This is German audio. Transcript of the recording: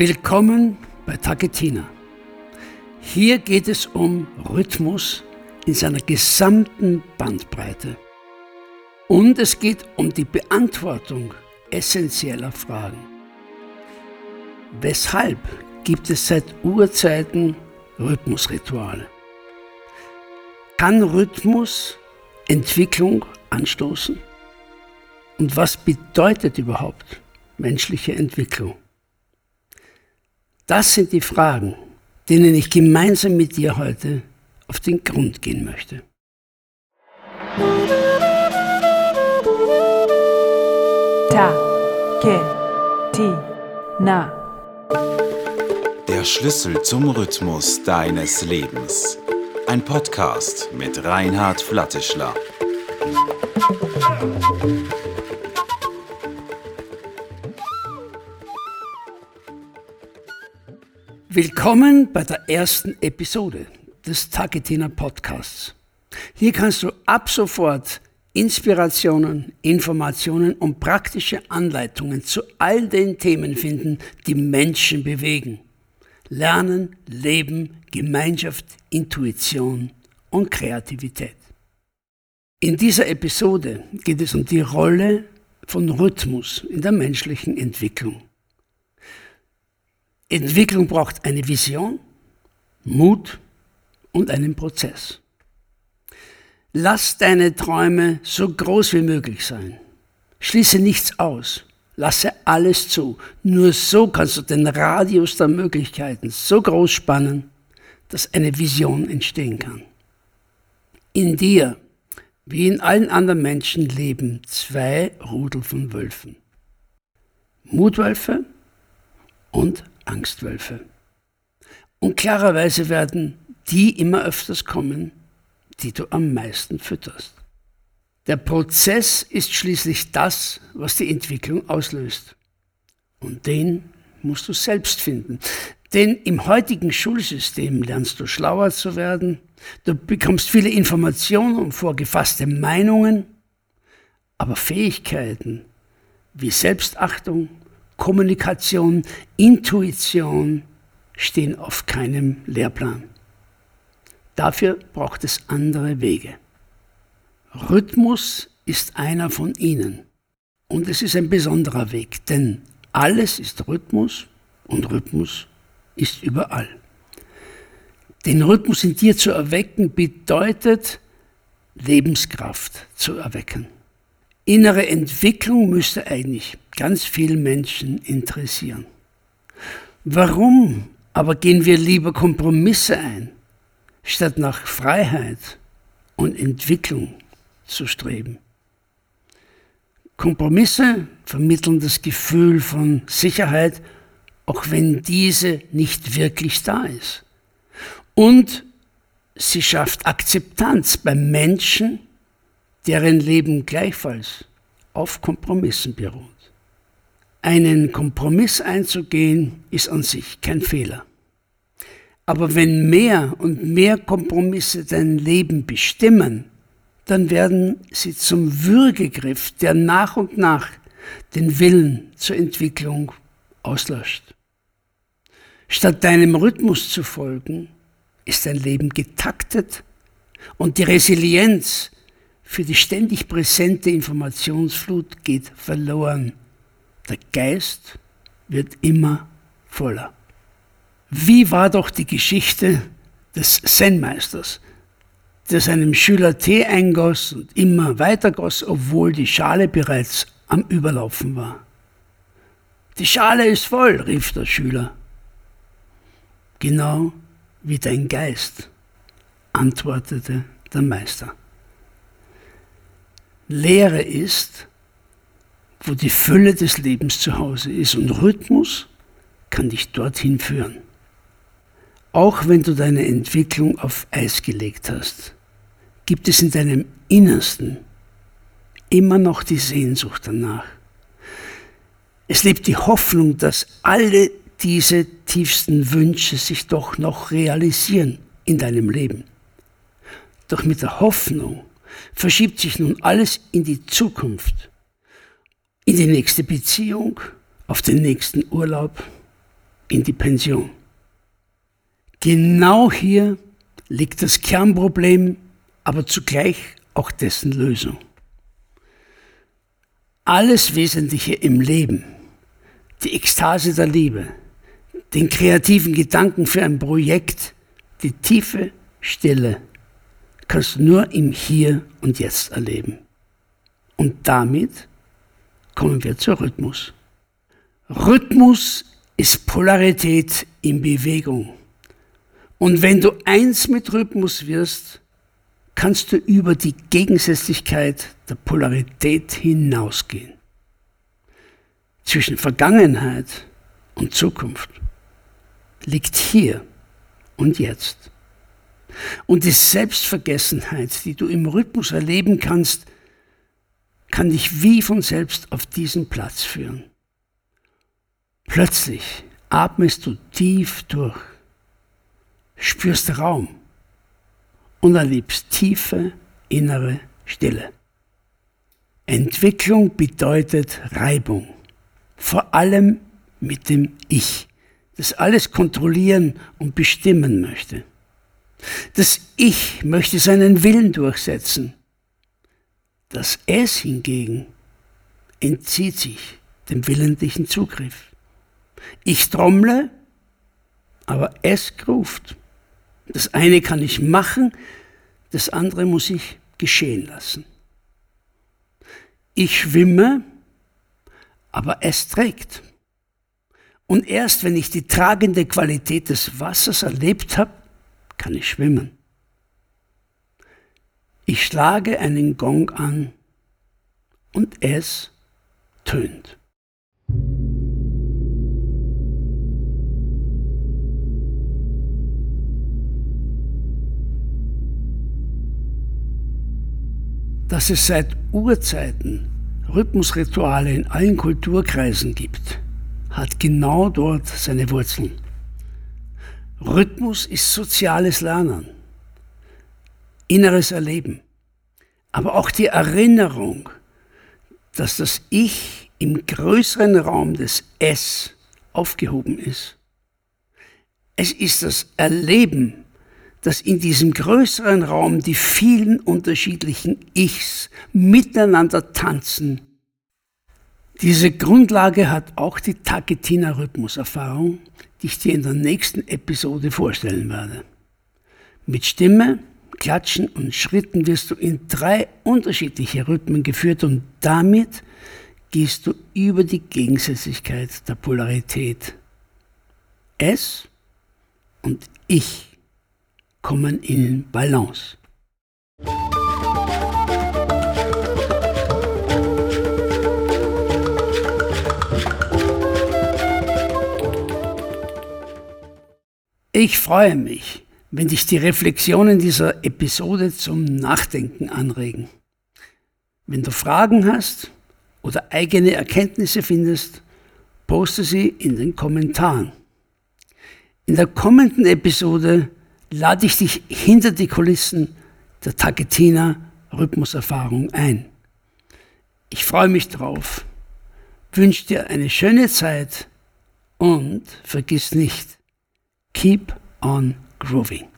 Willkommen bei Taketina. Hier geht es um Rhythmus in seiner gesamten Bandbreite. Und es geht um die Beantwortung essentieller Fragen. Weshalb gibt es seit Urzeiten Rhythmusrituale? Kann Rhythmus Entwicklung anstoßen? Und was bedeutet überhaupt menschliche Entwicklung? Das sind die Fragen, denen ich gemeinsam mit dir heute auf den Grund gehen möchte. Ta, ke, ti, na. Der Schlüssel zum Rhythmus deines Lebens. Ein Podcast mit Reinhard Flattischler. Willkommen bei der ersten Episode des Tagetina Podcasts. Hier kannst du ab sofort Inspirationen, Informationen und praktische Anleitungen zu all den Themen finden, die Menschen bewegen. Lernen, Leben, Gemeinschaft, Intuition und Kreativität. In dieser Episode geht es um die Rolle von Rhythmus in der menschlichen Entwicklung. Entwicklung braucht eine Vision, Mut und einen Prozess. Lass deine Träume so groß wie möglich sein. Schließe nichts aus. Lasse alles zu. Nur so kannst du den Radius der Möglichkeiten so groß spannen, dass eine Vision entstehen kann. In dir, wie in allen anderen Menschen, leben zwei Rudel von Wölfen. Mutwölfe und Angstwölfe. Und klarerweise werden die immer öfters kommen, die du am meisten fütterst. Der Prozess ist schließlich das, was die Entwicklung auslöst. Und den musst du selbst finden. Denn im heutigen Schulsystem lernst du schlauer zu werden, du bekommst viele Informationen und vorgefasste Meinungen, aber Fähigkeiten wie Selbstachtung, Kommunikation, Intuition stehen auf keinem Lehrplan. Dafür braucht es andere Wege. Rhythmus ist einer von ihnen. Und es ist ein besonderer Weg, denn alles ist Rhythmus und Rhythmus ist überall. Den Rhythmus in dir zu erwecken bedeutet Lebenskraft zu erwecken. Innere Entwicklung müsste eigentlich ganz viele Menschen interessieren. Warum aber gehen wir lieber Kompromisse ein, statt nach Freiheit und Entwicklung zu streben? Kompromisse vermitteln das Gefühl von Sicherheit, auch wenn diese nicht wirklich da ist. Und sie schafft Akzeptanz bei Menschen, deren Leben gleichfalls auf Kompromissen beruht. Einen Kompromiss einzugehen, ist an sich kein Fehler. Aber wenn mehr und mehr Kompromisse dein Leben bestimmen, dann werden sie zum Würgegriff, der nach und nach den Willen zur Entwicklung auslöscht. Statt deinem Rhythmus zu folgen, ist dein Leben getaktet und die Resilienz für die ständig präsente Informationsflut geht verloren. Der Geist wird immer voller. Wie war doch die Geschichte des Zen-Meisters, der seinem Schüler Tee eingoss und immer weiter goss, obwohl die Schale bereits am Überlaufen war. Die Schale ist voll, rief der Schüler. Genau wie dein Geist, antwortete der Meister. Lehre ist, wo die Fülle des Lebens zu Hause ist. Und Rhythmus kann dich dorthin führen. Auch wenn du deine Entwicklung auf Eis gelegt hast, gibt es in deinem Innersten immer noch die Sehnsucht danach. Es lebt die Hoffnung, dass alle diese tiefsten Wünsche sich doch noch realisieren in deinem Leben. Doch mit der Hoffnung verschiebt sich nun alles in die Zukunft in die nächste Beziehung, auf den nächsten Urlaub, in die Pension. Genau hier liegt das Kernproblem, aber zugleich auch dessen Lösung. Alles Wesentliche im Leben, die Ekstase der Liebe, den kreativen Gedanken für ein Projekt, die tiefe Stille, kannst du nur im Hier und Jetzt erleben. Und damit kommen wir zur Rhythmus. Rhythmus ist Polarität in Bewegung. Und wenn du eins mit Rhythmus wirst, kannst du über die Gegensätzlichkeit der Polarität hinausgehen. Zwischen Vergangenheit und Zukunft liegt hier und jetzt. Und die Selbstvergessenheit, die du im Rhythmus erleben kannst, kann dich wie von selbst auf diesen Platz führen. Plötzlich atmest du tief durch, spürst Raum und erlebst tiefe innere Stille. Entwicklung bedeutet Reibung, vor allem mit dem Ich, das alles kontrollieren und bestimmen möchte. Das Ich möchte seinen Willen durchsetzen. Das Es hingegen entzieht sich dem willentlichen Zugriff. Ich trommle, aber es ruft. Das eine kann ich machen, das andere muss ich geschehen lassen. Ich schwimme, aber es trägt. Und erst wenn ich die tragende Qualität des Wassers erlebt habe, kann ich schwimmen. Ich schlage einen Gong an und es tönt. dass es seit Urzeiten Rhythmusrituale in allen Kulturkreisen gibt, hat genau dort seine Wurzeln. Rhythmus ist soziales Lernen, inneres Erleben, aber auch die Erinnerung, dass das Ich im größeren Raum des Es aufgehoben ist. Es ist das Erleben dass in diesem größeren Raum die vielen unterschiedlichen Ichs miteinander tanzen. Diese Grundlage hat auch die Taketina-Rhythmuserfahrung, die ich dir in der nächsten Episode vorstellen werde. Mit Stimme, Klatschen und Schritten wirst du in drei unterschiedliche Rhythmen geführt und damit gehst du über die Gegensätzlichkeit der Polarität. Es und ich kommen in Balance. Ich freue mich, wenn dich die Reflexionen dieser Episode zum Nachdenken anregen. Wenn du Fragen hast oder eigene Erkenntnisse findest, poste sie in den Kommentaren. In der kommenden Episode lade ich dich hinter die Kulissen der Tagetina Rhythmuserfahrung ein. Ich freue mich drauf, wünsche dir eine schöne Zeit und vergiss nicht, keep on groovy.